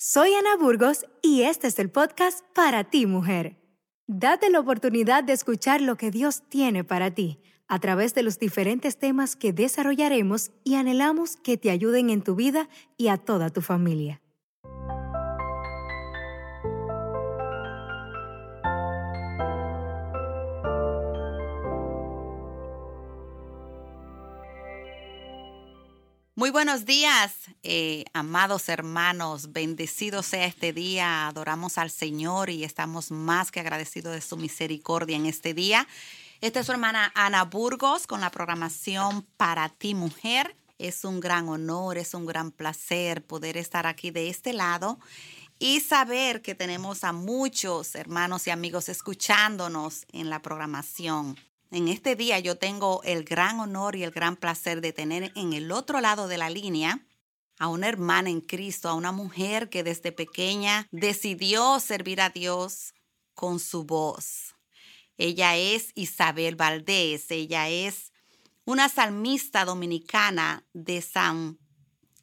Soy Ana Burgos y este es el podcast para ti, mujer. Date la oportunidad de escuchar lo que Dios tiene para ti a través de los diferentes temas que desarrollaremos y anhelamos que te ayuden en tu vida y a toda tu familia. Muy buenos días, eh, amados hermanos. Bendecido sea este día. Adoramos al Señor y estamos más que agradecidos de su misericordia en este día. Esta es su hermana Ana Burgos con la programación Para ti, mujer. Es un gran honor, es un gran placer poder estar aquí de este lado y saber que tenemos a muchos hermanos y amigos escuchándonos en la programación. En este día yo tengo el gran honor y el gran placer de tener en el otro lado de la línea a una hermana en Cristo, a una mujer que desde pequeña decidió servir a Dios con su voz. Ella es Isabel Valdés, ella es una salmista dominicana de San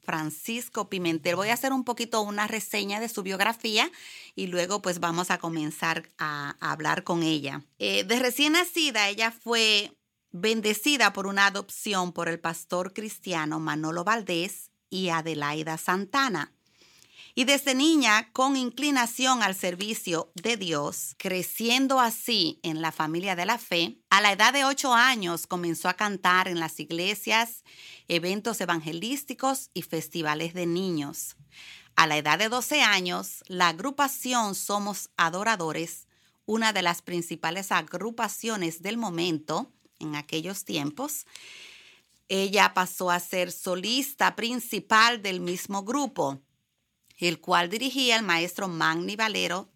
Francisco Pimentel. Voy a hacer un poquito una reseña de su biografía y luego pues vamos a comenzar a, hablar con ella. Eh, de recién nacida, ella fue bendecida por una adopción por el pastor cristiano Manolo Valdés y Adelaida Santana. Y desde niña, con inclinación al servicio de Dios, creciendo así en la familia de la fe, a la edad de ocho años comenzó a cantar en las iglesias, eventos evangelísticos y festivales de niños. A la edad de 12 años, la agrupación Somos Adoradores, una de las principales agrupaciones del momento en aquellos tiempos, ella pasó a ser solista principal del mismo grupo el cual dirigía el maestro Magni Valero,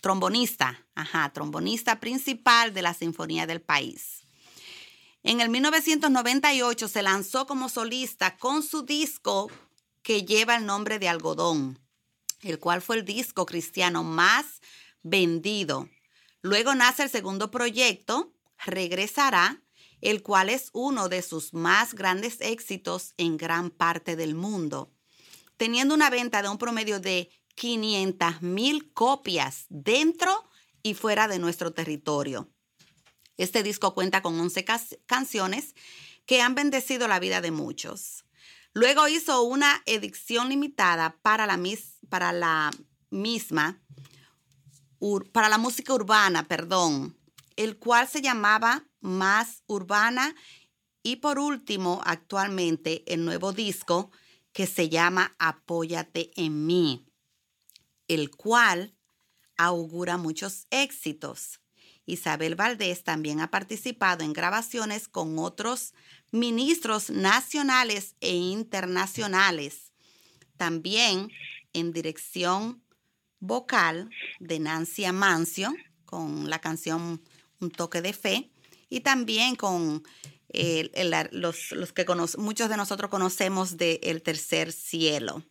trombonista, ajá, trombonista principal de la Sinfonía del País. En el 1998 se lanzó como solista con su disco que lleva el nombre de Algodón, el cual fue el disco cristiano más vendido. Luego nace el segundo proyecto, Regresará, el cual es uno de sus más grandes éxitos en gran parte del mundo, teniendo una venta de un promedio de 500 mil copias dentro y fuera de nuestro territorio. Este disco cuenta con 11 canciones que han bendecido la vida de muchos. Luego hizo una edición limitada para la, para la misma, para la música urbana, perdón, el cual se llamaba Más Urbana. Y por último, actualmente el nuevo disco que se llama Apóyate en mí, el cual augura muchos éxitos. Isabel Valdés también ha participado en grabaciones con otros ministros nacionales e internacionales. También en dirección vocal de Nancy Amancio con la canción un toque de fe y también con los, que muchos de nosotros conocemos del el tercer cielo.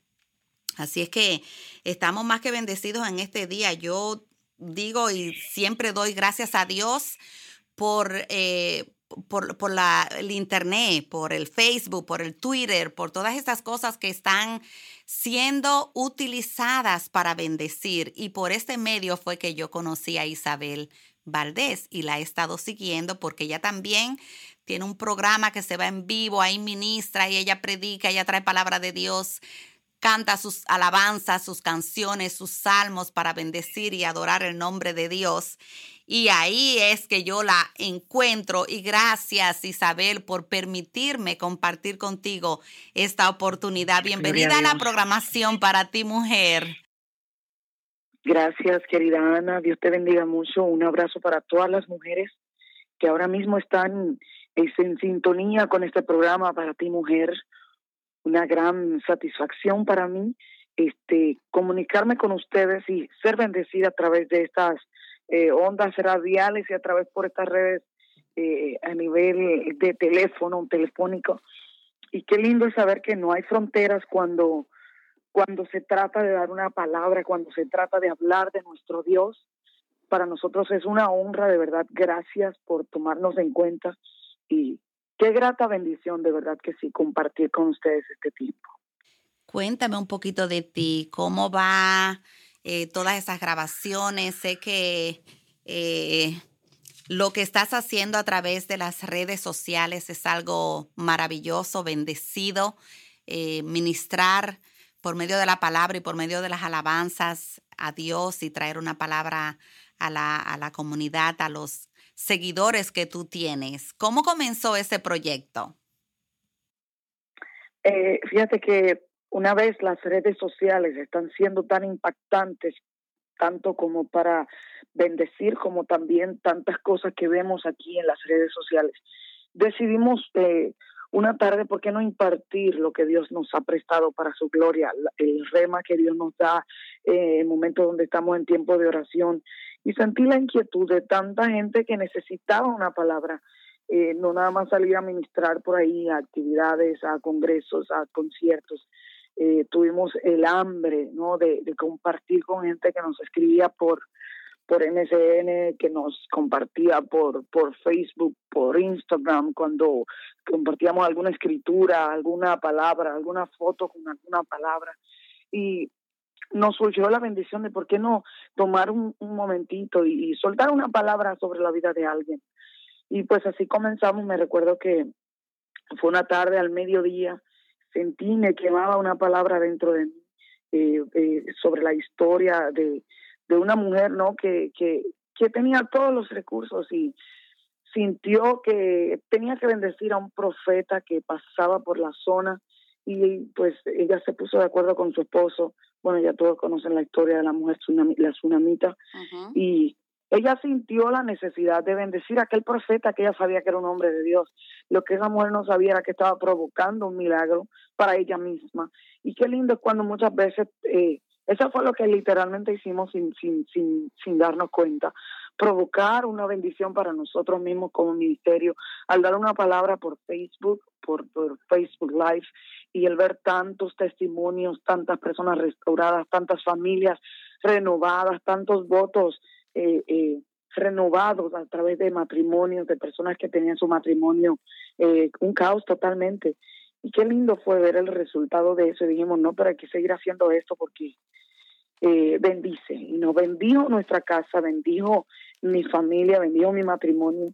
Así es que estamos más que bendecidos en este día. Yo digo y siempre doy gracias a Dios por, eh, por, por la, el Internet, por el Facebook, por el Twitter, por todas estas cosas que están siendo utilizadas para bendecir. Y por este medio fue que yo conocí a Isabel Valdés y la he estado siguiendo porque ella también tiene un programa que se va en vivo, ahí ministra y ella predica, ella trae palabra de Dios, canta sus alabanzas, sus canciones, sus salmos para bendecir y adorar el nombre de Dios. Y ahí es que yo la encuentro y gracias Isabel por permitirme compartir contigo esta oportunidad. Bienvenida a la programación para ti, mujer. Gracias, querida Ana. Dios te bendiga mucho. Un abrazo para todas las mujeres que ahora mismo están en sintonía con este programa para ti, mujer. Una gran satisfacción para mí este, comunicarme con ustedes y ser bendecida a través de estas eh, ondas radiales y a través por estas redes eh, a nivel de teléfono, telefónico. Y qué lindo es saber que no hay fronteras cuando cuando se trata de dar una palabra, cuando se trata de hablar de nuestro Dios. Para nosotros es una honra, de verdad, gracias por tomarnos en cuenta y qué grata bendición, de verdad que sí, compartir con ustedes este tiempo. Cuéntame un poquito de ti, cómo va eh, todas esas grabaciones. Sé que eh, lo que estás haciendo a través de las redes sociales es algo maravilloso, bendecido. Eh, ministrar por medio de la palabra y por medio de las alabanzas a Dios y traer una palabra a la, a la comunidad, a los seguidores que tú tienes. ¿Cómo comenzó ese proyecto? Eh, fíjate que una vez las redes sociales están siendo tan impactantes, tanto como para bendecir, como también tantas cosas que vemos aquí en las redes sociales, decidimos eh, una tarde, ¿por qué no impartir lo que Dios nos ha prestado para su gloria? El rema que Dios nos da eh, en momentos donde estamos en tiempo de oración. Y sentí la inquietud de tanta gente que necesitaba una palabra. Eh, no nada más salir a ministrar por ahí a actividades, a congresos, a conciertos. Eh, tuvimos el hambre ¿no? de, de compartir con gente que nos escribía por, por MSN, que nos compartía por, por Facebook, por Instagram, cuando compartíamos alguna escritura, alguna palabra, alguna foto con alguna palabra. Y nos surgió la bendición de por qué no tomar un, momentito y, soltar una palabra sobre la vida de alguien. Y pues así comenzamos, me recuerdo que fue una tarde al mediodía, sentí, me quemaba una palabra dentro de mí eh, eh, sobre la historia de, de una mujer, ¿no? Que, que, que tenía todos los recursos y sintió que tenía que bendecir a un profeta que pasaba por la zona y pues ella se puso de acuerdo con su esposo. Bueno, ya todos conocen la historia de la mujer la tsunamita y ella sintió la necesidad de bendecir a aquel profeta que ella sabía que era un hombre de Dios. Lo que esa mujer no sabía era que estaba provocando un milagro para ella misma. Y qué lindo es cuando muchas veces eh, eso fue lo que literalmente hicimos sin, sin, sin, sin darnos cuenta. Provocar una bendición para nosotros mismos como ministerio al dar una palabra por Facebook, por, por Facebook Live y el ver tantos testimonios, tantas personas restauradas, tantas familias renovadas, tantos votos eh, eh, renovados a través de matrimonios, de personas que tenían su matrimonio, eh, un caos totalmente. Y qué lindo fue ver el resultado de eso. Y dijimos, no, pero hay que seguir haciendo esto porque eh, bendice. Y nos bendijo nuestra casa, bendijo mi familia, bendijo mi matrimonio.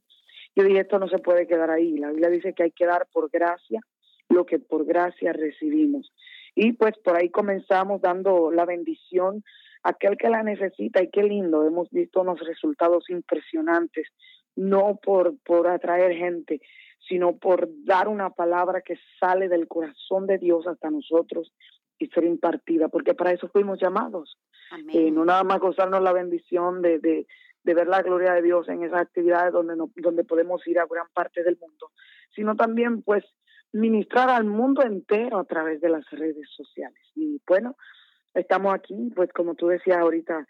Yo dije, esto no se puede quedar ahí. La Biblia dice que hay que dar por gracia lo que por gracia recibimos. Y pues por ahí comenzamos dando la bendición a aquel que la necesita y qué lindo, hemos visto unos resultados impresionantes, no por, por atraer gente, sino por dar una palabra que sale del corazón de Dios hasta nosotros y ser impartida, porque para eso fuimos llamados. Eh, no nada más gozarnos la bendición de, de, de, ver la gloria de Dios en esas actividades donde, no, donde podemos ir a gran parte del mundo, sino también pues ministrar al mundo entero a través de las redes sociales. Y bueno, estamos aquí, pues como tú decías ahorita,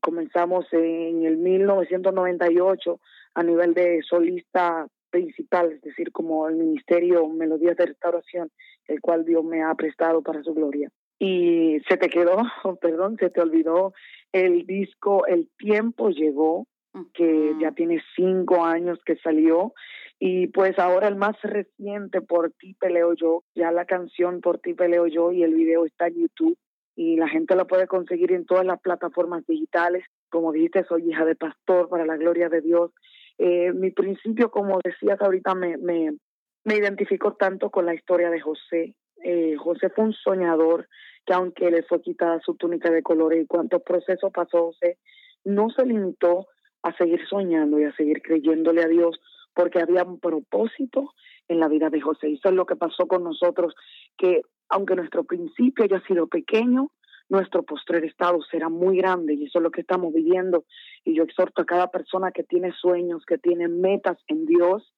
comenzamos en el 1998 a nivel de solista principal, es decir, como el Ministerio Melodías de Restauración, el cual Dios me ha prestado para su gloria. Y se te quedó, perdón, se te olvidó el disco El tiempo llegó, que ya tiene cinco años que salió. Y pues ahora el más reciente, Por ti peleo yo, ya la canción Por ti peleo yo y el video está en YouTube y la gente lo puede conseguir en todas las plataformas digitales. Como dijiste, soy hija de pastor para la gloria de Dios eh, mi principio, como decías ahorita, me, me, me identifico tanto con la historia de José. Eh, José fue un soñador que aunque le fue quitada su túnica de colores y cuántos procesos pasó José, no se limitó a seguir soñando y a seguir creyéndole a Dios porque había un propósito en la vida de José. Eso es lo que pasó con nosotros, que aunque nuestro principio haya sido pequeño, nuestro postrer estado será muy grande y eso es lo que estamos viviendo. Y yo exhorto a cada persona que tiene sueños, que tiene metas en Dios.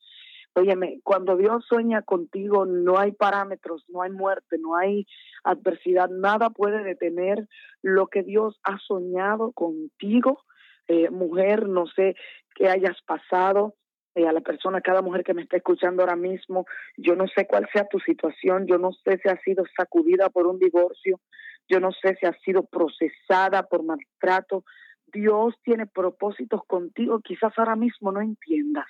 Óyeme, cuando Dios sueña contigo no hay parámetros, no hay muerte, no hay adversidad, nada puede detener lo que Dios ha soñado contigo. Eh, mujer, no sé qué hayas pasado, eh, a la persona, cada mujer que me está escuchando ahora mismo, yo no sé cuál sea tu situación, yo no sé si has sido sacudida por un divorcio, yo no sé si ha sido procesada por maltrato. Dios tiene propósitos contigo, quizás ahora mismo no entiendas,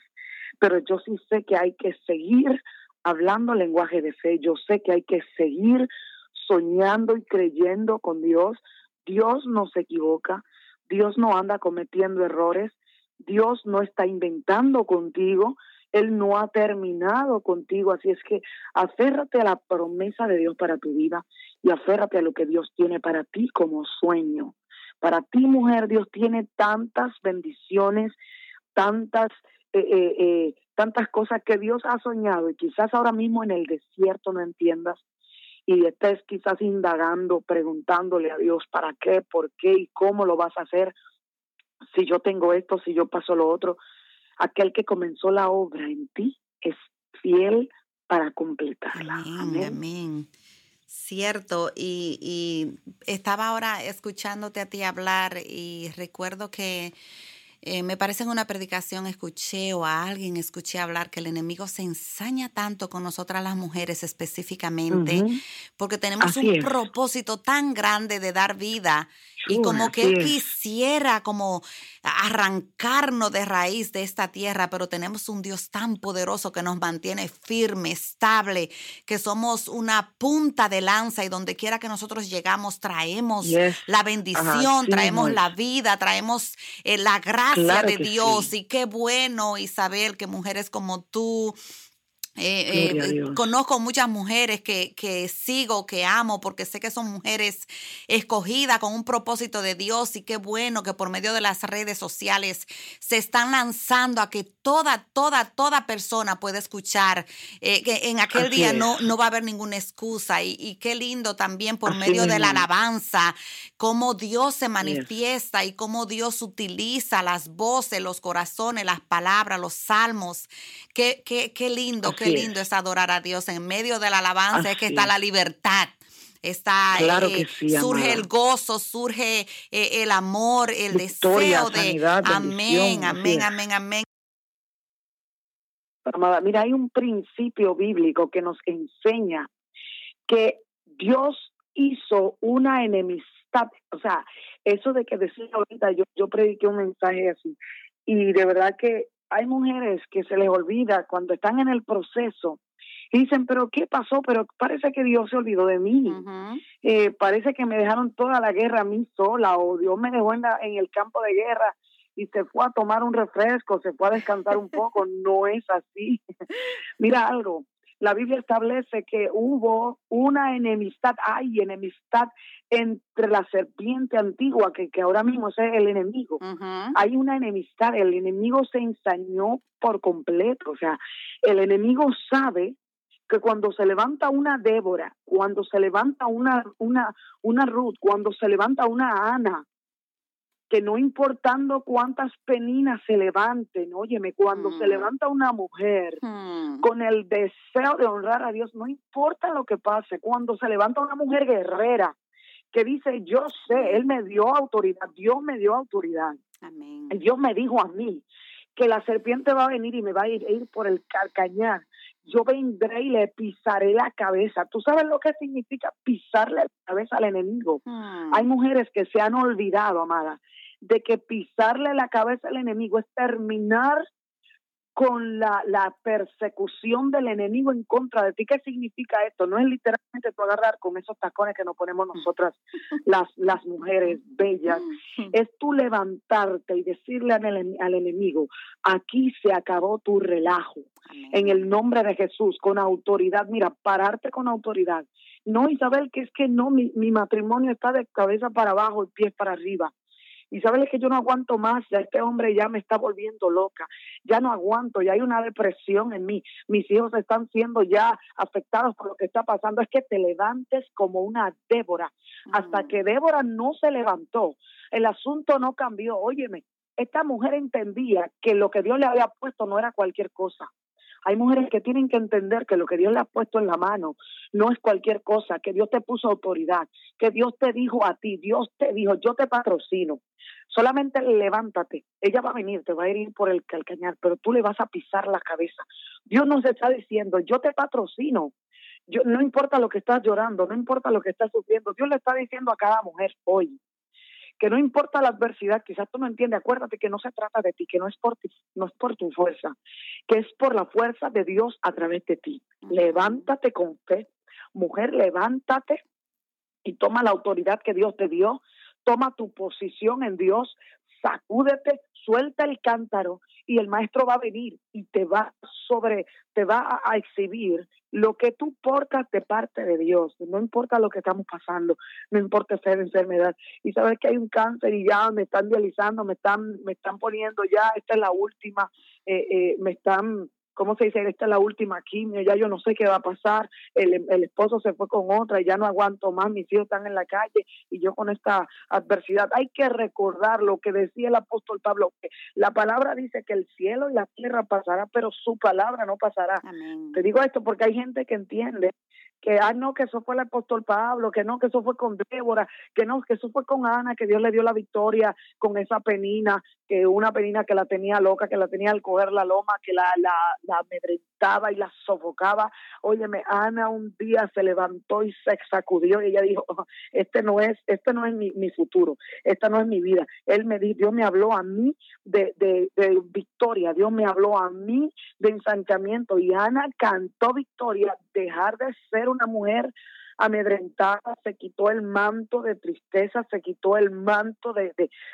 pero yo sí sé que hay que seguir hablando lenguaje de fe, yo sé que hay que seguir soñando y creyendo con Dios. Dios no se equivoca, Dios no anda cometiendo errores, Dios no está inventando contigo, Él no ha terminado contigo, así es que aférrate a la promesa de Dios para tu vida y aférrate a lo que Dios tiene para ti como sueño. Para ti, mujer, Dios tiene tantas bendiciones, tantas, eh, eh, eh, tantas cosas que Dios ha soñado y quizás ahora mismo en el desierto no entiendas y estés quizás indagando, preguntándole a Dios para qué, por qué y cómo lo vas a hacer, si yo tengo esto, si yo paso lo otro. Aquel que comenzó la obra en ti es fiel para completarla. Amén. amén. Cierto, y, y estaba ahora escuchándote a ti hablar y recuerdo que eh, me parece en una predicación escuché o a alguien escuché hablar que el enemigo se ensaña tanto con nosotras las mujeres específicamente porque tenemos un propósito tan grande de dar vida y como que él quisiera como arrancarnos de raíz de esta tierra, pero tenemos un Dios tan poderoso que nos mantiene firme, estable, que somos una punta de lanza y donde quiera que nosotros llegamos traemos la bendición, traemos la vida, traemos eh, la gracia de Dios. Y qué bueno, Isabel, que mujeres como tú eh, eh, conozco muchas mujeres que, que, sigo, que amo, porque sé que son mujeres escogidas con un propósito de Dios y qué bueno que por medio de las redes sociales se están lanzando a que toda, toda, toda persona pueda escuchar, eh, que en aquel día no, no va a haber ninguna excusa y, qué lindo también por medio de la alabanza, cómo Dios se manifiesta y cómo Dios utiliza las voces, los corazones, las palabras, los salmos. Qué, qué, qué lindo, qué lindo es. adorar a Dios. En medio de la alabanza es que está la libertad. Está, eh, surge el gozo, surge eh, el amor, el deseo de amén, amén, amén, amén. Amada, mira, hay un principio bíblico que nos enseña que Dios hizo una enemistad, o sea, eso de que decía ahorita, yo, yo prediqué un mensaje así, y de verdad que hay mujeres que se les olvida cuando están en el proceso y dicen, pero ¿qué pasó? Pero parece que Dios se olvidó de mí. eh, parece que me dejaron toda la guerra a mí sola o Dios me dejó en, en el campo de guerra y se fue a tomar un refresco, se fue a descansar un poco. no es así. Mira algo, la Biblia establece que hubo una enemistad, hay enemistad entre la serpiente antigua, que, que ahora mismo es el enemigo. Hay una enemistad, el enemigo se ensañó por completo, o sea, el enemigo sabe que cuando se levanta una Débora, cuando se levanta una, una, una Ruth, cuando se levanta una Ana, que no importando cuántas peninas se levanten, óyeme, cuando se mm. levanta una mujer hmm. con el deseo de honrar a Dios, no importa lo que pase, cuando se levanta una mujer guerrera que dice, yo sé, Él me dio autoridad, Dios me dio autoridad. Amén. Dios me dijo a mí que la serpiente va a venir y me va a ir, ir por el carcañar. Yo vendré y le pisaré la cabeza. ¿Tú sabes lo que significa pisarle la cabeza al enemigo? Hmm. Hay mujeres que se han olvidado, amada, de que pisarle la cabeza al enemigo es terminar con la, la, persecución del enemigo en contra de ti. ¿Qué significa esto? No es literalmente tú agarrar con esos tacones que nos ponemos nosotras, las, las mujeres bellas. Es tú levantarte y decirle al, al enemigo, aquí se acabó tu relajo. En el nombre de Jesús, con autoridad. Mira, pararte con autoridad. No, Isabel, que es que no, mi, mi matrimonio está de cabeza para abajo y pies para arriba y sabes que yo no aguanto más, ya este hombre ya me está volviendo loca, ya no aguanto, ya hay una depresión en mí, mis hijos están siendo ya afectados por lo que está pasando, es que te levantes como una Débora, hasta que Débora no se levantó, el asunto no cambió, óyeme, esta mujer entendía que lo que Dios le había puesto no era cualquier cosa, hay mujeres que tienen que entender que lo que Dios le ha puesto en la mano no es cualquier cosa, que Dios te puso autoridad, que Dios te dijo a ti, Dios te dijo, yo te patrocino. Solamente levántate. Ella va a venir, te va a ir por el calcañar, pero tú le vas a pisar la cabeza. Dios nos está diciendo, yo te patrocino. Yo, no importa lo que estás llorando, no importa lo que estás sufriendo. Dios le está diciendo a cada mujer hoy, que no importa la adversidad, quizás tú no entiendes, acuérdate que no se trata de ti, que no es por ti, no es por tu fuerza, que es por la fuerza de Dios a través de ti. Levántate con fe, mujer, levántate y toma la autoridad que Dios te dio, toma tu posición en Dios, sacúdete, suelta el cántaro y el maestro va a venir y te va sobre, te va a, exhibir lo que tú portas de parte de Dios. No importa lo que estamos pasando, no importa ser enfermedad. Y sabes que hay un cáncer y ya me están dializando, me están, me están poniendo ya, esta es la última, eh, eh, me están ¿cómo se dice? Esta es la última quimio, ya yo no sé qué va a pasar, el, el, esposo se fue con otra y ya no aguanto más, mis hijos están en la calle y yo con esta adversidad. Hay que recordar lo que decía el apóstol Pablo, que la palabra dice que el cielo y la tierra pasará, pero su palabra no pasará. Te digo esto porque hay gente que entiende que ah no que eso fue el apóstol Pablo, que no que eso fue con Débora, que no que eso fue con Ana, que Dios le dio la victoria con esa penina, que una penina que la tenía loca, que la tenía al coger la loma, que la la, la amedrentaba y la sofocaba. Óyeme, Ana un día se levantó y se sacudió y ella dijo, este no es este no es mi, mi futuro, esta no es mi vida. Él me dijo, Dios me habló a mí de, de, de victoria, Dios me habló a mí de ensanchamiento y Ana cantó victoria, dejar de ser una mujer amedrentada, se quitó el manto de tristeza, se quitó el manto de,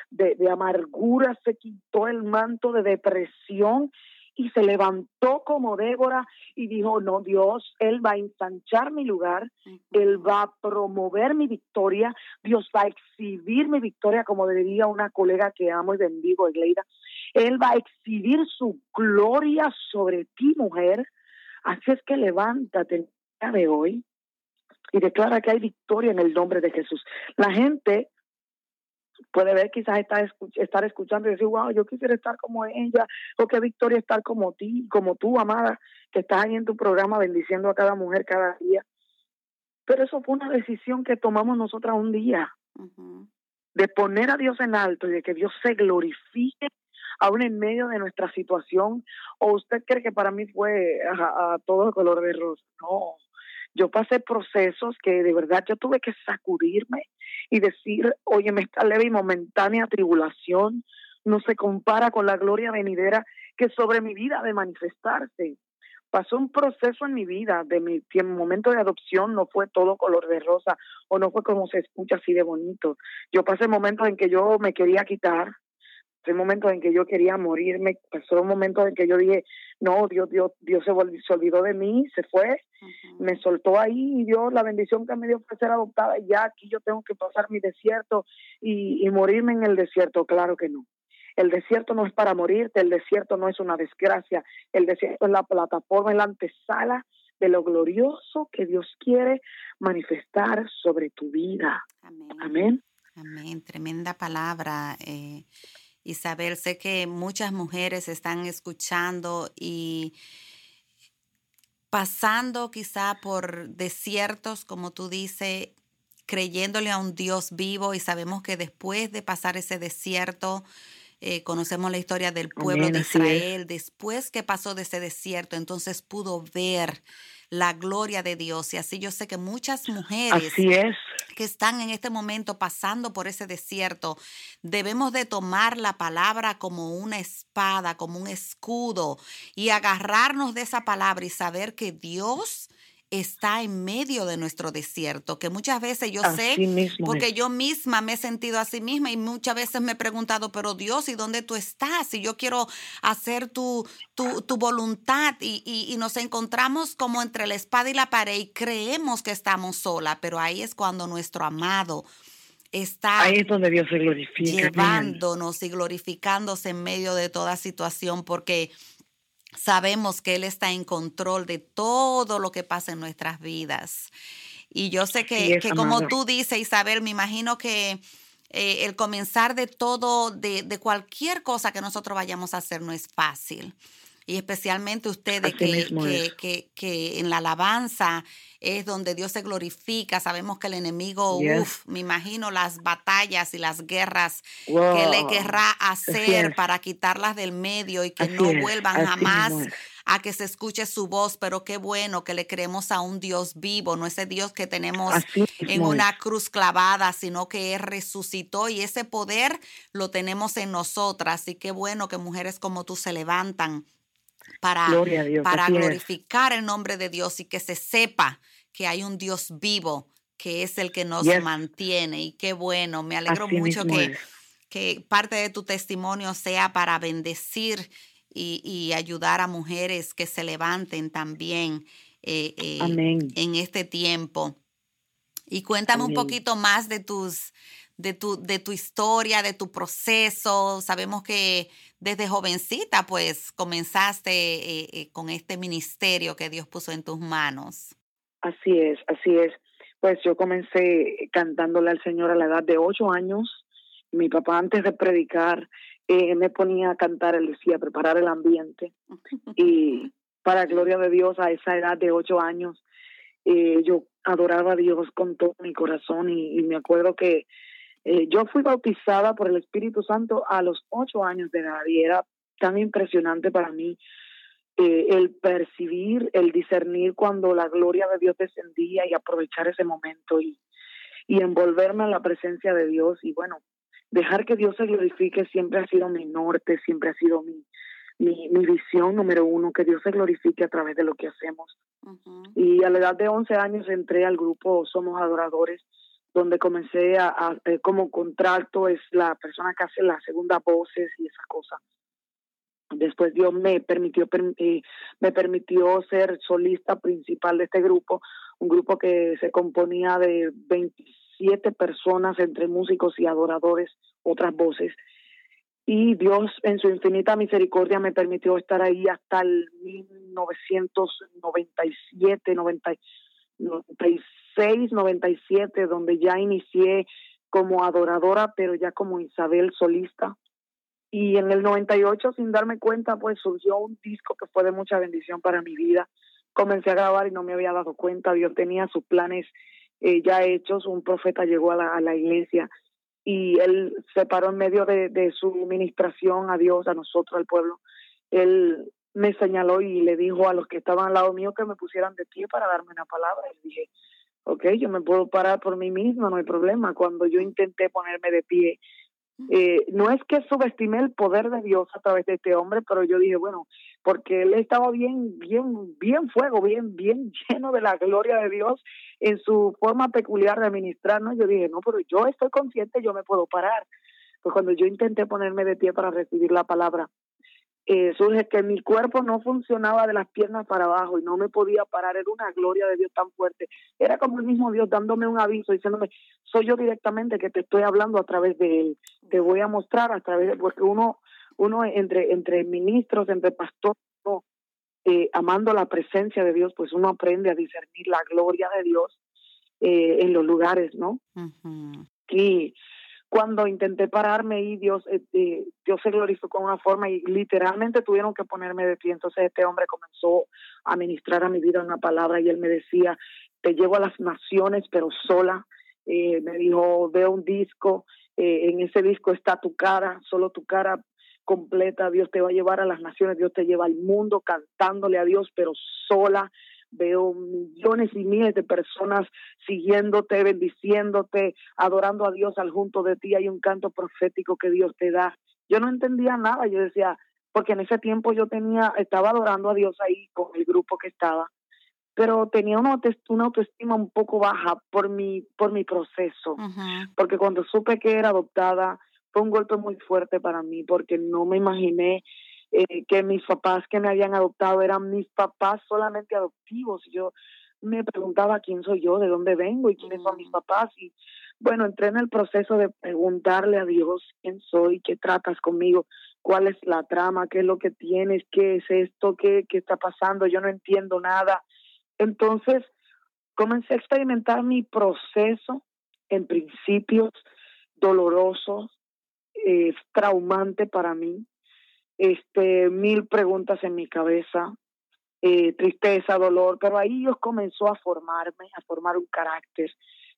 de, amargura, se quitó el manto de depresión y se levantó como Débora y dijo, no, Dios, Él va a ensanchar mi lugar, Él va a promover mi victoria, Dios va a exhibir mi victoria, como diría una colega que amo y bendigo, Egleida. Él va a exhibir su gloria sobre ti, mujer. Así es que levántate, de hoy y declara que hay victoria en el nombre de Jesús. La gente puede ver quizás estar, estar escuchando y decir, wow, yo quisiera estar como ella, o qué victoria estar como ti, como tú, amada, que estás ahí en tu programa bendiciendo a cada mujer cada día. Pero eso fue una decisión que tomamos nosotras un día, de poner a Dios en alto y de que Dios se glorifique aún en medio de nuestra situación. ¿O usted cree que para mí fue a, a todo el color de rosa? No, yo pasé procesos que de verdad yo tuve que sacudirme y decir, oye, esta leve y momentánea tribulación no se compara con la gloria venidera que sobre mi vida de manifestarse. Pasó un proceso en mi vida, de mi, momento de adopción no fue todo color de rosa o no fue como se escucha así de bonito. Yo pasé momentos en que yo me quería quitar, pasé momentos en que yo quería morirme, pasó momentos en que yo dije, no, Dios, Dios, Dios se, olvidó de mí, se fue, me soltó ahí y Dios, la bendición que me dio fue ser adoptada. Y ya aquí yo tengo que pasar mi desierto y, morirme en el desierto. Claro que no. El desierto no es para morirte, el desierto no es una desgracia, el desierto es la plataforma, es la antesala de lo glorioso que Dios quiere manifestar sobre tu vida. Amén. Amén. Tremenda palabra. Eh, Isabel, sé que muchas mujeres están escuchando y pasando quizá por desiertos, como tú dices, creyéndole a un Dios vivo y sabemos que después de pasar ese desierto, eh, conocemos la historia del pueblo de Israel, después que pasó de ese desierto, entonces pudo ver la gloria de Dios. Y así yo sé que muchas mujeres que están en este momento pasando por ese desierto, debemos de tomar la palabra como una espada, como un escudo y agarrarnos de esa palabra y saber que Dios está en medio de nuestro desierto, que muchas veces yo sé, porque yo misma me he sentido así misma y muchas veces me he preguntado, pero Dios, ¿y dónde tú estás? Y yo quiero hacer tu, tu, tu voluntad y, y, nos encontramos como entre la espada y la pared y creemos que estamos sola, pero ahí es cuando nuestro amado está ahí es donde Dios se glorifica, llevándonos y glorificándose en medio de toda situación, porque Sabemos que Él está en control de todo lo que pasa en nuestras vidas. Y yo sé que, como tú dices, Isabel, me imagino que eh, el comenzar de todo, de, de, cualquier cosa que nosotros vayamos a hacer, no es fácil y especialmente ustedes que, que, que, en la alabanza es donde Dios se glorifica. Sabemos que el enemigo, uff, me imagino las batallas y las guerras que le querrá hacer para quitarlas del medio y que no vuelvan jamás a que se escuche su voz, pero qué bueno que le creemos a un Dios vivo, no ese Dios que tenemos en una cruz clavada, sino que Él resucitó y ese poder lo tenemos en nosotras. Y qué bueno que mujeres como tú se levantan para, para glorificar el nombre de Dios y que se sepa que hay un Dios vivo que es el que nos mantiene. Y qué bueno, me alegro mucho que, que parte de tu testimonio sea para bendecir y, ayudar a mujeres que se levanten también eh, eh, en este tiempo. Y cuéntame un poquito más de tus, de tu, de tu historia, de tu proceso. Sabemos que desde jovencita, pues, comenzaste eh, con este ministerio que Dios puso en tus manos. Así es, así es. Pues yo comencé cantándole al Señor a la edad de ocho años. Mi papá antes de predicar eh, me ponía a cantar, él decía, preparar el ambiente. Y para gloria de Dios, a esa edad de ocho años, eh, yo adoraba a Dios con todo mi corazón y, me acuerdo que eh, yo fui bautizada por el Espíritu Santo a los ocho años de edad y era tan impresionante para mí el percibir, el discernir cuando la gloria de Dios descendía y aprovechar ese momento y, y envolverme en la presencia de Dios. Y bueno, dejar que Dios se glorifique siempre ha sido mi norte, siempre ha sido mi, mi, mi visión número uno, que Dios se glorifique a través de lo que hacemos. Y a la edad de 11 años entré al grupo Somos Adoradores, donde comencé a, eh, como contrato, es la persona que hace las segundas voces y esas cosas. Después Dios me permitió, eh, me permitió ser solista principal de este grupo, un grupo que se componía de 25 siete personas entre músicos y adoradores, otras voces. Y Dios en su infinita misericordia me permitió estar ahí hasta el 1997, 96, 97, donde ya inicié como adoradora, pero ya como Isabel solista. Y en el 98, sin darme cuenta, pues surgió un disco que fue de mucha bendición para mi vida. Comencé a grabar y no me había dado cuenta. Dios tenía sus planes eh, ya hechos, un profeta llegó a la, a la iglesia y él se paró en medio de, de su ministración a Dios, a nosotros, al pueblo. Él me señaló y le dijo a los que estaban al lado mío que me pusieran de pie para darme una palabra. Y dije, ok, yo me puedo parar por mí misma, no hay problema. Cuando yo intenté ponerme de pie, eh, no es que subestimé el poder de Dios a través de este hombre, pero yo dije, bueno, porque él estaba bien, bien, bien fuego, bien, bien lleno de la gloria de Dios en su forma peculiar de ministrar, ¿no? Yo dije, no, pero yo estoy consciente, yo me puedo parar. Pues cuando yo intenté ponerme de pie para recibir la palabra, eh, surge que mi cuerpo no funcionaba de las piernas para abajo y no me podía parar. Era una gloria de Dios tan fuerte. Era como el mismo Dios dándome un aviso, diciéndome, soy yo directamente que te estoy hablando a través de Él. Te voy a mostrar a través de, porque uno, uno entre, entre ministros, entre pastores, eh, amando la presencia de Dios, pues uno aprende a discernir la gloria de Dios eh, en los lugares, ¿no? Y cuando intenté pararme y Dios, eh, eh, Dios se glorificó con una forma y literalmente tuvieron que ponerme de pie. Entonces este hombre comenzó a ministrar a mi vida una palabra y él me decía, te llevo a las naciones, pero sola. Eh, me dijo, veo un disco, en ese disco está tu cara, solo tu cara completa, Dios te va a llevar a las naciones, Dios te lleva al mundo cantándole a Dios, pero sola veo millones y miles de personas siguiéndote, bendiciéndote, adorando a Dios al junto de ti. Hay un canto profético que Dios te da. Yo no entendía nada, yo decía, porque en ese tiempo yo tenía, estaba adorando a Dios ahí con el grupo que estaba, pero tenía una, una autoestima un poco baja por mi, por mi proceso, porque cuando supe que era adoptada, fue un golpe muy fuerte para mí, porque no me imaginé eh, que mis papás que me habían adoptado eran mis papás solamente adoptivos. Yo me preguntaba quién soy yo, de dónde vengo y quiénes son mis mm. papás. Y bueno, entré en el proceso de preguntarle a Dios quién soy, qué tratas conmigo, cuál es la trama, qué es lo que tienes, qué es esto, qué, qué está pasando, yo no entiendo nada. Entonces, comencé a experimentar mi proceso en principios dolorosos, eh, traumante para mí, este, mil preguntas en mi cabeza, eh, tristeza, dolor, pero ahí Dios comenzó a formarme, a formar un carácter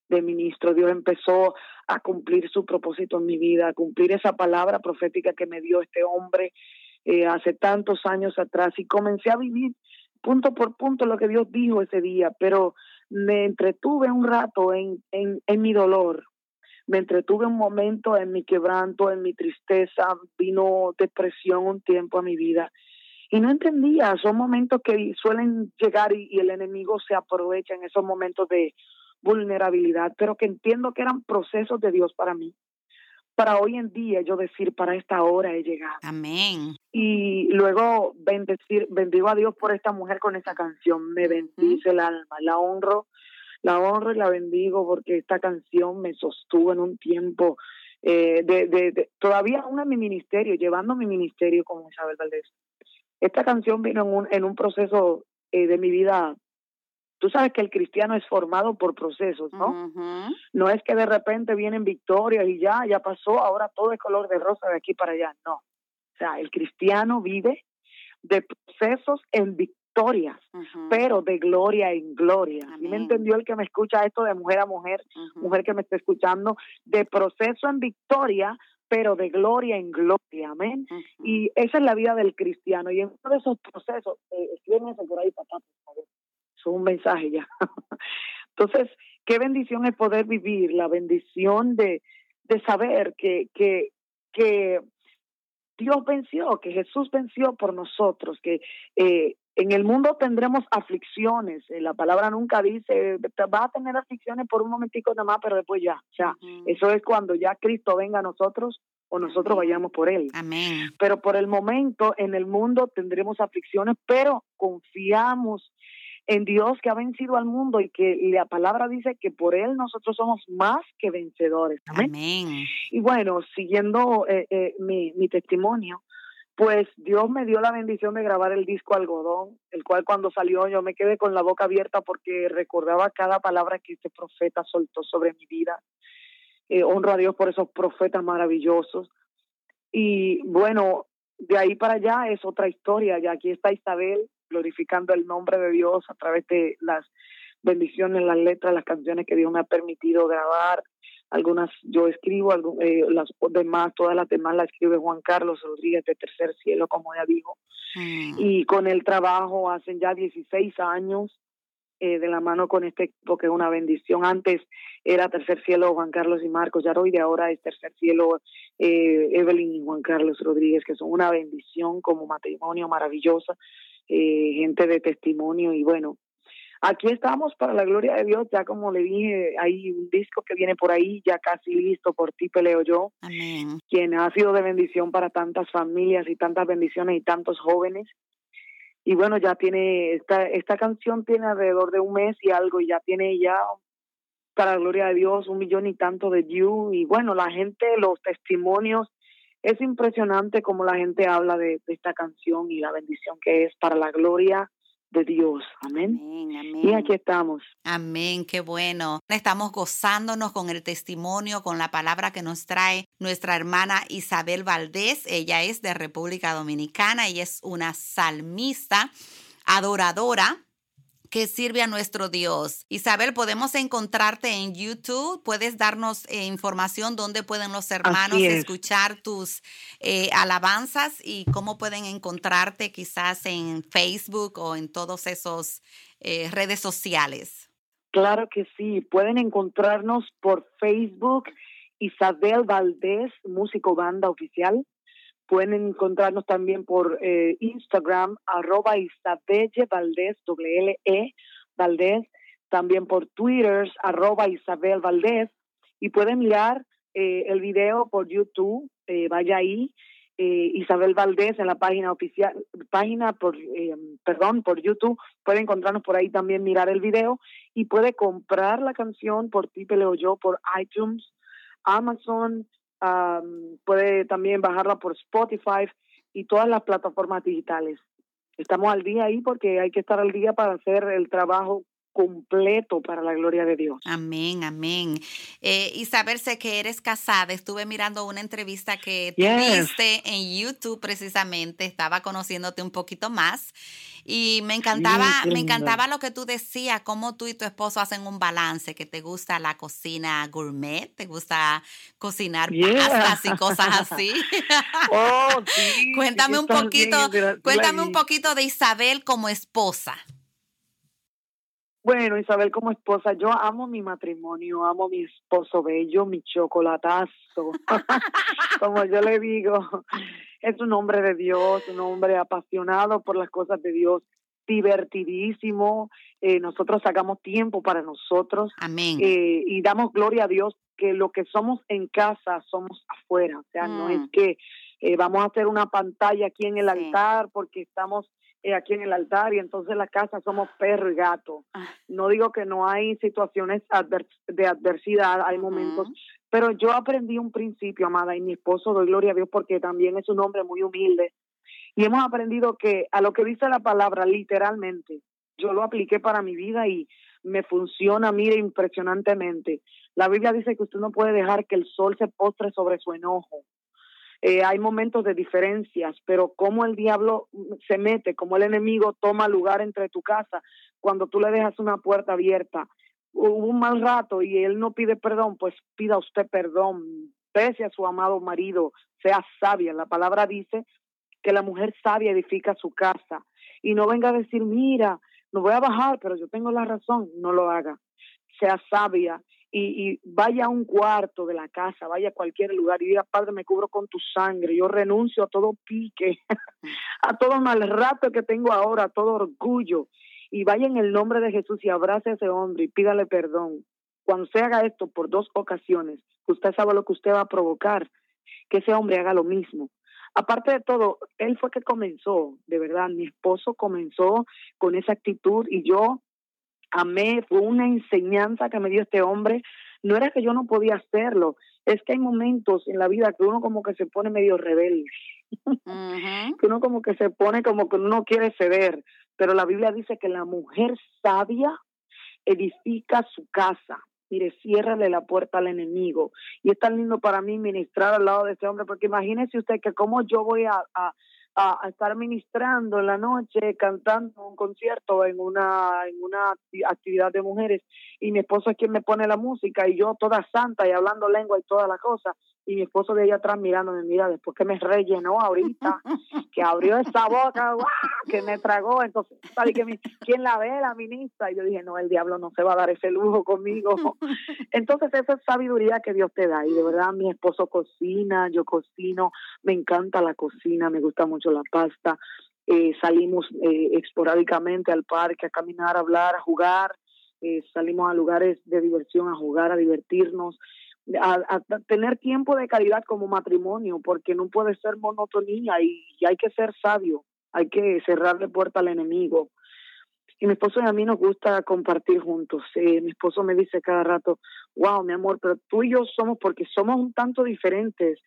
de ministro. Dios empezó a cumplir su propósito en mi vida, a cumplir esa palabra profética que me dio este hombre eh, hace tantos años atrás y comencé a vivir punto por punto lo que Dios dijo ese día, pero me entretuve un rato en, en, en mi dolor, me entretuve un momento en mi quebranto, en mi tristeza, vino depresión un tiempo a mi vida. Y no entendía, son momentos que suelen llegar y, el enemigo se aprovecha en esos momentos de, vulnerabilidad, pero que entiendo que eran procesos de Dios para mí. Para hoy en día yo decir, para esta hora he llegado. Amén. Y luego bendecir, bendigo a Dios por esta mujer con esa canción. Me bendice el alma, la honro, la honro y la bendigo porque esta canción me sostuvo en un tiempo eh, de, de, todavía aún en mi ministerio, llevando mi ministerio como Isabel Valdés. Esta canción vino en un, en un proceso eh, de mi vida Tú sabes que el cristiano es formado por procesos, ¿no? No es que de repente vienen victorias y ya, ya pasó, ahora todo es color de rosa de aquí para allá, no. O sea, el cristiano vive de procesos en victorias, pero de gloria en gloria. ¿Y me entendió el que me escucha esto de mujer a mujer, mujer que me está escuchando, de proceso en victoria, pero de gloria en gloria, amén. Y esa es la vida del cristiano. Y en uno de esos procesos, eh, por ahí, papá, por favor un mensaje ya. Entonces, qué bendición es poder vivir, la bendición de, de saber que, que, que Dios venció, que Jesús venció por nosotros, que eh, en el mundo tendremos aflicciones. Eh, la palabra nunca dice, va a tener aflicciones por un momentico nada más, pero después ya. O sea, eso es cuando ya Cristo venga a nosotros o nosotros vayamos por Él. Amén. Pero por el momento en el mundo tendremos aflicciones, pero confiamos en Dios que ha vencido al mundo y que la palabra dice que por Él nosotros somos más que vencedores. Amén. Y bueno, siguiendo eh, eh, mi, mi testimonio, pues Dios me dio la bendición de grabar el disco Algodón, el cual cuando salió yo me quedé con la boca abierta porque recordaba cada palabra que este profeta soltó sobre mi vida. Eh, honro a Dios por esos profetas maravillosos. Y bueno, de ahí para allá es otra historia. Ya aquí está Isabel, glorificando el nombre de Dios a través de las bendiciones, las letras, las canciones que Dios me ha permitido grabar. Algunas yo escribo, eh, las demás, todas las demás las escribe Juan Carlos Rodríguez de Tercer Cielo, como ya digo. Mm. Y con el trabajo hacen ya 16 años eh, de la mano con este equipo, que es una bendición. Antes era Tercer Cielo Juan Carlos y Marcos Yaroide, ahora es Tercer Cielo eh, Evelyn y Juan Carlos Rodríguez, que son una bendición como matrimonio maravillosa eh, gente de testimonio y bueno, aquí estamos para la gloria de Dios, ya como le dije, hay un disco que viene por ahí ya casi listo por ti, peleo yo, quien ha sido de bendición para tantas familias y tantas bendiciones y tantos jóvenes. Y bueno, ya tiene, esta, esta canción tiene alrededor de un mes y algo y ya tiene ya para la gloria de Dios un millón y tanto de views. Y bueno, la gente, los testimonios es impresionante como la gente habla de, esta canción y la bendición que es para la gloria de Dios. Amén. Y aquí estamos. Amén, qué bueno. Estamos gozándonos con el testimonio, con la palabra que nos trae nuestra hermana Isabel Valdés. Ella es de República Dominicana y es una salmista, adoradora que sirve a nuestro Dios. Isabel, podemos encontrarte en YouTube. Puedes darnos eh, información dónde pueden los hermanos escuchar tus eh, alabanzas y cómo pueden encontrarte quizás en Facebook o en todos esos eh, redes sociales. Claro que sí. Pueden encontrarnos por Facebook Isabel Valdés, músico banda oficial. Pueden encontrarnos también por eh, Instagram, arroba Isabelle Valdés, W -L Valdés, también por Twitter, arroba Isabel Valdés, y pueden mirar eh, el video por YouTube, eh, vaya ahí, Isabel Valdés en la página oficial, página por, perdón, por YouTube, puede encontrarnos por ahí también, mirar el video, y puede comprar la canción por Tipe o yo, por iTunes, Amazon, puede también bajarla por Spotify y todas las plataformas digitales. Estamos al día ahí porque hay que estar al día para hacer el trabajo completo para la gloria de Dios. Amén, amén. Eh, Isabel, sé que eres casada. Estuve mirando una entrevista que tuviste en YouTube precisamente. Estaba conociéndote un poquito más. Y me encantaba, me encantaba lo que tú decías, cómo tú y tu esposo hacen un balance, que te gusta la cocina gourmet, te gusta cocinar pastas y cosas así. Oh, cuéntame un poquito, cuéntame un poquito de Isabel como esposa. Bueno, Isabel, como esposa, yo amo mi matrimonio, amo mi esposo bello, mi chocolatazo. como yo le digo, es un hombre de Dios, un hombre apasionado por las cosas de Dios. divertidísimo. Eh, nosotros sacamos tiempo para nosotros. Amén. Eh, y damos gloria a Dios que lo que somos en casa somos afuera. O sea, no es Mm. que eh, vamos a hacer una pantalla aquí en el Sí. altar porque estamos aquí en el altar y entonces la casa somos perro y gato. Ah. No digo que no hay situaciones adver- de adversidad, hay momentos, pero yo aprendí un principio, amada, y mi esposo, doy gloria a Dios porque también es un hombre muy humilde. Y hemos aprendido que a lo que dice la palabra, literalmente, yo lo apliqué para mi vida y me funciona, mire, impresionantemente. La Biblia dice que usted no puede dejar que el sol se postre sobre su enojo. Eh, hay momentos de diferencias, pero como el diablo se mete, como el enemigo toma lugar entre tu casa, cuando tú le dejas una puerta abierta, hubo un mal rato y él no pide perdón, pues pida usted perdón, pese a su amado marido, sea sabia. La palabra dice que la mujer sabia edifica su casa y no venga a decir, mira, no voy a bajar, pero yo tengo la razón, no lo haga. Sea sabia y, vaya a un cuarto de la casa, vaya a cualquier lugar y diga, Padre, me cubro con tu sangre, yo renuncio a todo pique, a todo mal rato que tengo ahora, a todo orgullo. Y vaya en el nombre de Jesús y abrace a ese hombre y pídale perdón. Cuando usted haga esto por dos ocasiones, usted sabe lo que usted va a provocar, que ese hombre haga lo mismo. Aparte de todo, él fue que comenzó, de verdad, mi esposo comenzó con esa actitud y yo amé, fue una enseñanza que me dio este hombre. No era que yo no podía hacerlo, es que hay momentos en la vida que uno como que se pone medio rebelde, que uno como que se pone como que uno quiere ceder, pero la Biblia dice que la mujer sabia edifica su casa. Mire, ciérrale la puerta al enemigo. Y es tan lindo para mí ministrar al lado de ese hombre, porque imagínese usted que como yo voy a, a, a, estar ministrando en la noche, cantando un concierto en una, en una acti- actividad de mujeres, y mi esposo es quien me pone la música, y yo toda santa y hablando lengua y toda la cosa, y mi esposo de allá atrás mirándome, mira, después que me rellenó ahorita, que abrió esa boca, ¡guau! que me tragó, entonces, ¿sabe que mi, ¿quién la ve? La ministra, y yo dije, no, el diablo no se va a dar ese lujo conmigo. Entonces, esa es sabiduría que Dios te da, y de verdad, mi esposo cocina, yo cocino, me encanta la cocina, me gusta mucho la pasta, eh, salimos eh, esporádicamente al parque a caminar, a hablar, a jugar, eh, salimos a lugares de diversión, a jugar, a divertirnos, a, tener tiempo de calidad como matrimonio, porque no puede ser monotonía y, hay que ser sabio, hay que cerrarle puerta al enemigo. Y mi esposo y a mí nos gusta compartir juntos. Mi esposo me dice cada rato, wow, mi amor, pero tú y yo somos, porque somos un tanto diferentes,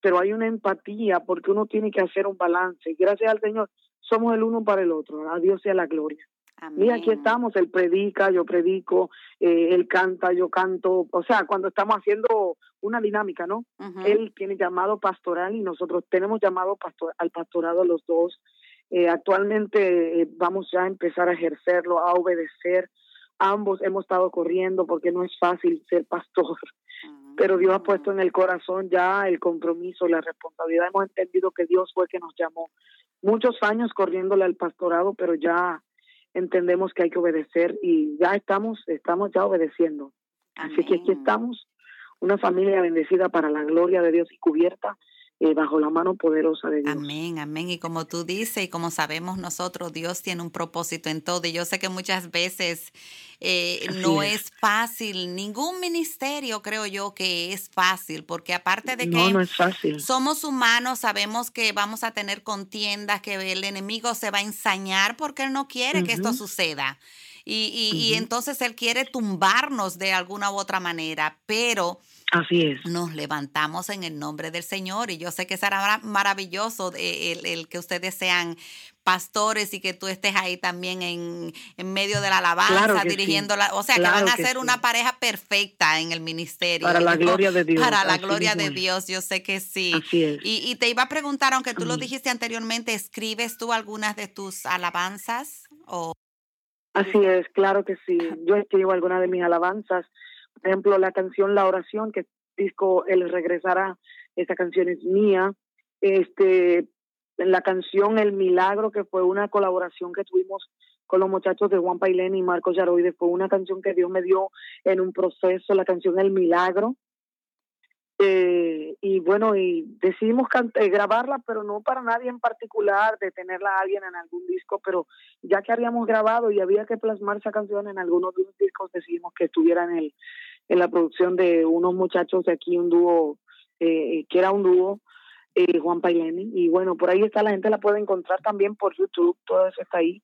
pero hay una empatía, porque uno tiene que hacer un balance. Y gracias al Señor, somos el uno para el otro. A Dios sea la gloria. Mira, aquí Amén. estamos, él predica, yo predico, eh, él canta, yo canto, o sea, cuando estamos haciendo una dinámica, ¿no? Él tiene llamado pastoral y nosotros tenemos llamado pastor, al pastorado los dos. Eh, actualmente eh, vamos ya a empezar a ejercerlo, a obedecer. Ambos hemos estado corriendo porque no es fácil ser pastor, pero Dios ha puesto en el corazón ya el compromiso, la responsabilidad. Hemos entendido que Dios fue el que nos llamó. Muchos años corriéndole al pastorado, pero ya entendemos que hay que obedecer y ya estamos, estamos ya obedeciendo. Así que aquí estamos, una familia bendecida para la gloria de Dios y cubierta eh, bajo la mano poderosa de Dios. Amén, amén. Y como tú dices y como sabemos nosotros, Dios tiene un propósito en todo. Y yo sé que muchas veces eh, no es. es. fácil, ningún ministerio creo yo que es fácil, porque aparte de No, que no es fácil. somos humanos, sabemos que vamos a tener contiendas, que el enemigo se va a ensañar porque él no quiere que esto suceda. Y, y- y entonces él quiere tumbarnos de alguna u otra manera, pero Así es. nos levantamos en el nombre del Señor y yo sé que será mara- maravilloso eh, el, el que ustedes sean pastores y que tú estés ahí también en, en medio de la alabanza, Claro sí. dirigiendo la, o sea, que van a ser sí. una pareja perfecta en el ministerio. Para la gloria de Dios. Para la así gloria de. Dios, yo sé que sí. Así es. Y, y te iba a preguntar, aunque tú lo dijiste anteriormente, ¿escribes tú algunas de tus alabanzas? O, Así es, claro que sí. Yo escribo algunas de mis alabanzas. Por ejemplo, la canción La Oración, que disco Él regresará, esa canción es mía. Este, la canción El Milagro, que fue una colaboración que tuvimos con los muchachos de Juan Pailén y Marcos Yaroide, fue una canción que Dios me dio en un proceso, la canción El Milagro. Eh, y bueno, y decidimos eh, grabarla, pero no para nadie en particular, de tenerla a alguien en algún disco, pero ya que habíamos grabado y había que plasmar esa canción en algunos de los discos, decidimos que estuviera en, el, en la producción de unos muchachos de aquí, un dúo, eh, que era un dúo, eh, Juan Paileni. Y bueno, por ahí está, la gente la puede encontrar también por YouTube, todo eso está ahí.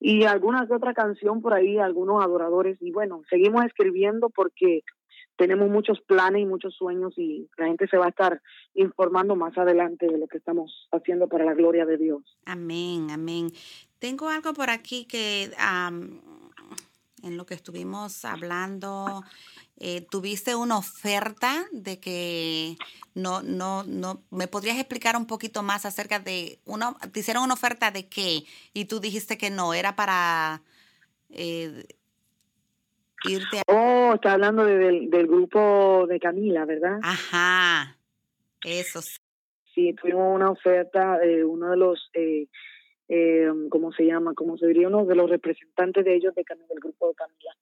Y alguna que otra canción por ahí, algunos adoradores. Y bueno, seguimos escribiendo porque tenemos muchos planes y muchos sueños y la gente se va a estar informando más adelante de lo que estamos haciendo para la gloria de Dios. Amén, amén. Tengo algo por aquí que en lo que estuvimos hablando, eh, tuviste una oferta de que no, no, no, ¿me podrías explicar un poquito más acerca de, una, te hicieron una oferta de qué? Y tú dijiste que no, era para... Eh, Oh, está hablando del, grupo de Camila, ¿verdad? Ajá, eso sí. Sí, tuvimos una oferta de uno de los, eh, eh, ¿cómo se llama? ¿Cómo se diría? Uno de los representantes de ellos de Camila, del grupo de Camila.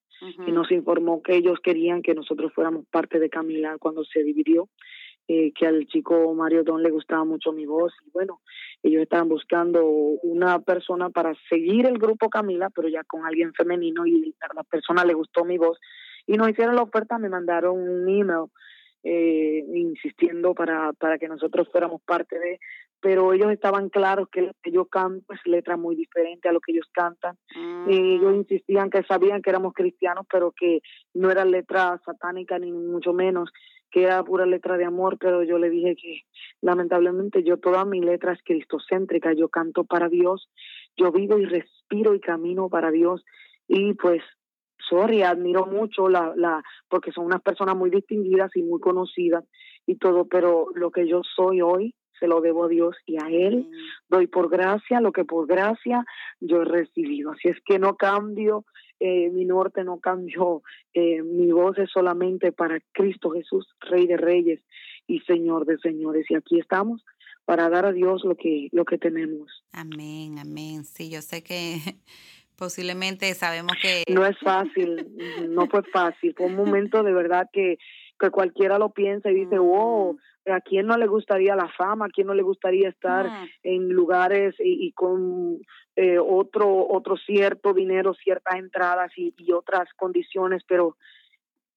Y nos informó que ellos querían que nosotros fuéramos parte de Camila cuando se dividió. Eh, que al chico Mario Don le gustaba mucho mi voz y bueno, ellos estaban buscando una persona para seguir el grupo Camila, pero ya con alguien femenino y a la persona le gustó mi voz y nos hicieron la oferta, me mandaron un email eh, insistiendo para, para que nosotros fuéramos parte de, pero ellos estaban claros que lo que yo canto es letra muy diferente a lo que ellos cantan. Y ellos mm. insistían que sabían que éramos cristianos, pero que no era letra satánica ni mucho menos, que era pura letra de amor, pero yo le dije que lamentablemente yo toda mi letra es cristocéntrica, yo canto para Dios, yo vivo y respiro y camino para Dios y pues sorry, admiro mucho la la porque son unas personas muy distinguidas y muy conocidas y todo, pero lo que yo soy hoy se lo debo a Dios y a Él. Doy por gracia lo que por gracia yo he recibido. Así es que no cambio eh, mi norte no cambió, eh, mi voz es solamente para Cristo Jesús, Rey de Reyes y Señor de Señores. Y aquí estamos para dar a Dios lo que, lo que tenemos. Amén, amén. Sí, yo sé que posiblemente sabemos que... No es fácil, no fue fácil, fue un momento de verdad que, que cualquiera lo piensa y dice, wow, ¿a quién no le gustaría la fama? ¿A quién no le gustaría estar en lugares y con eh, otro, otro cierto dinero, ciertas entradas y, otras condiciones, pero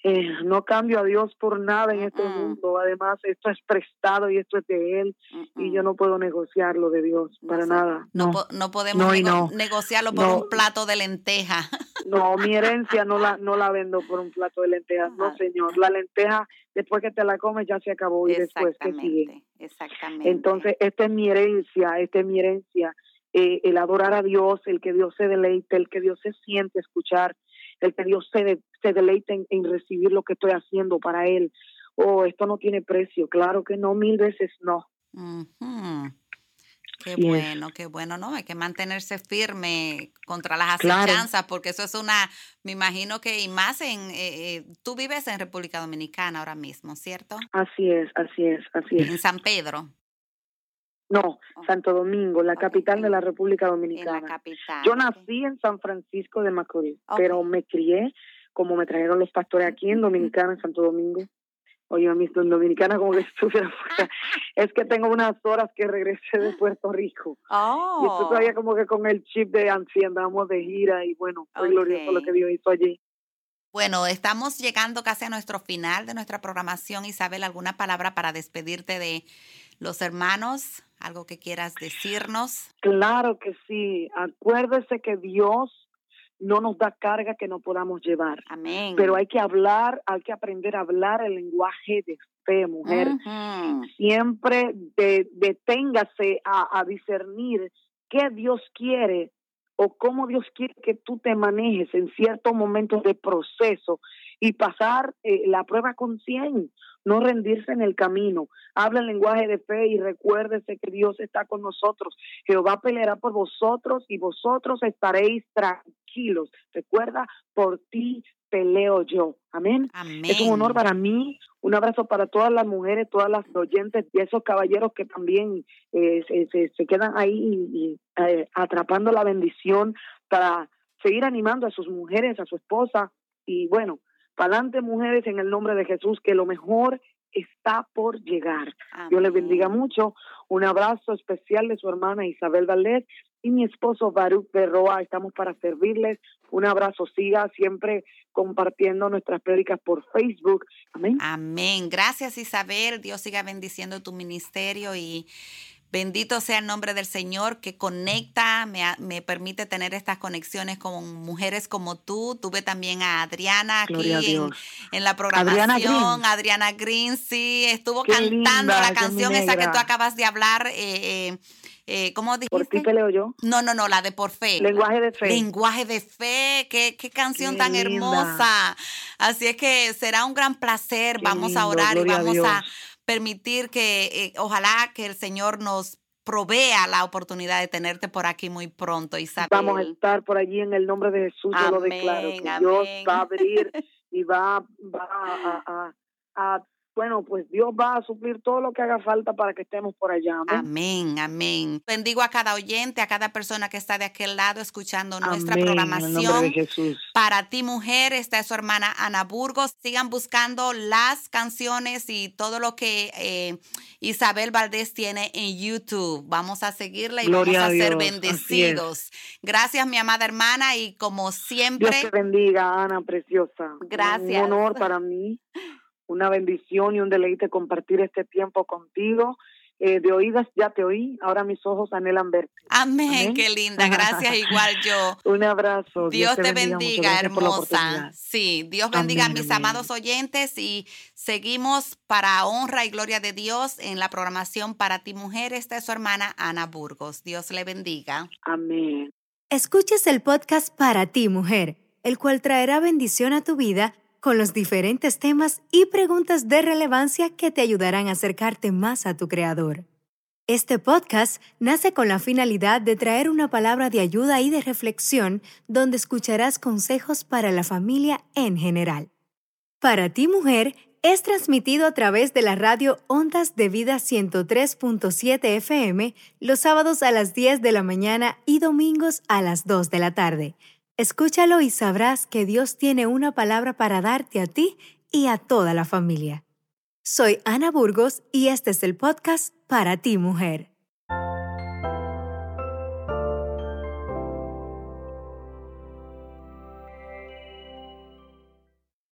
eh, no cambio a Dios por nada en este mundo. Además, esto es prestado y esto es de Él y yo no puedo negociarlo de Dios para nada. No, no, podemos negociarlo por un plato de lenteja. No, mi herencia no la no la vendo por un plato de lenteja. No, señor. La lenteja, después que te la comes, ya se acabó y después que sigue. Exactamente. Entonces, esta es mi herencia, esta es mi herencia eh, el adorar a Dios, el que Dios se deleite, el que Dios se siente escuchar, el que Dios se, se deleite en, recibir lo que estoy haciendo para Él. Oh, esto no tiene precio, claro que no, mil veces no. Qué bueno, qué bueno, ¿no? Hay que mantenerse firme contra las acechanzas, porque eso es una, me imagino que, y más en, eh, eh, tú vives en República Dominicana ahora mismo, ¿cierto? Así es, así es, así es. En San Pedro. No, oh. Santo Domingo, la capital de la República Dominicana. Yo nací en San Francisco de Macorís, pero me crié como me trajeron los pastores aquí en Dominicana, en Santo Domingo. Oye, a mí en Dominicana como que estuviera fuera. Es que tengo unas horas que regresé de Puerto Rico. Oh. Y estoy todavía como que con el chip de anciano, andamos de gira y bueno, fue glorioso lo que Dios hizo allí. Bueno, estamos llegando casi a nuestro final de nuestra programación. Isabel, ¿alguna palabra para despedirte de los hermanos? ¿Algo que quieras decirnos? Claro que sí. Acuérdese que Dios no nos da carga que no podamos llevar. Amén. Pero hay que hablar, hay que aprender a hablar el lenguaje de fe, mujer. Siempre deténgase a, a discernir qué Dios quiere o cómo Dios quiere que tú te manejes en ciertos momentos de proceso y pasar eh, la prueba con 100 no rendirse en el camino. Habla el lenguaje de fe y recuérdese que Dios está con nosotros. Jehová peleará por vosotros y vosotros estaréis tranquilos. Recuerda, por ti peleo yo. Amén. Es un honor para mí. Un abrazo para todas las mujeres, todas las oyentes y esos caballeros que también eh, se, quedan ahí y, eh, atrapando la bendición para seguir animando a sus mujeres, a su esposa. Y bueno, para adelante, mujeres, en el nombre de Jesús, que lo mejor está por llegar. Dios les bendiga mucho. Un abrazo especial de su hermana Isabel Valdés y mi esposo Baruch Berroa. Estamos para servirles. Un abrazo. Siga siempre compartiendo nuestras prédicas por Facebook. Amén. Amén. Gracias Isabel. Dios siga bendiciendo tu ministerio y Bendito sea el nombre del Señor que conecta, me, permite tener estas conexiones con mujeres como tú. Tuve también a Adriana aquí en, la programación. Adriana Green, sí, estuvo cantando la canción esa que tú acabas de hablar. Eh, eh, eh, ¿Cómo dijiste? ¿Por ti te leo yo? No, no, no, la de Por Fe. Lenguaje de Fe. Lenguaje de Fe. Qué, qué canción tan hermosa. Así es que será un gran placer. vamos a orar y vamos a permitir que, eh, ojalá que el Señor nos provea la oportunidad de tenerte por aquí muy pronto, Isabel. Vamos a estar por allí en el nombre de Jesús, yo lo declaro, que Dios va a abrir y va, va a, a, a bueno, pues Dios va a suplir todo lo que haga falta para que estemos por allá. Amén, amén. Bendigo a cada oyente, a cada persona que está de aquel lado escuchando nuestra programación. Jesús. Para ti, mujer, está su hermana Ana Burgos. Sigan buscando las canciones y todo lo que eh, Isabel Valdés tiene en YouTube. Vamos a seguirla y vamos a, ser bendecidos. Gracias, mi amada hermana, y como siempre. Dios te bendiga, Ana, preciosa. Gracias. Un honor para mí una bendición y un deleite compartir este tiempo contigo. Eh, de oídas ya te oí, ahora mis ojos anhelan verte. Amén, qué linda, gracias igual yo. un abrazo. Dios, te bendiga, hermosa. Sí, Dios bendiga a mis amados oyentes y seguimos para honra y gloria de Dios en la programación para ti mujer. Esta es su hermana Ana Burgos. Dios le bendiga. Amén. Escuches el podcast para ti mujer, el cual traerá bendición a tu vida con los diferentes temas y preguntas de relevancia que te ayudarán a acercarte más a tu Creador. Este podcast nace con la finalidad de traer una palabra de ayuda y de reflexión donde escucharás consejos para la familia en general. Para ti mujer, es transmitido a través de la radio Ondas de Vida 103.7 FM los sábados a las 10 de la mañana y domingos a las 2 de la tarde Escúchalo y sabrás que Dios tiene una palabra para darte a ti y a toda la familia. Soy Ana Burgos y este es el podcast para ti, mujer.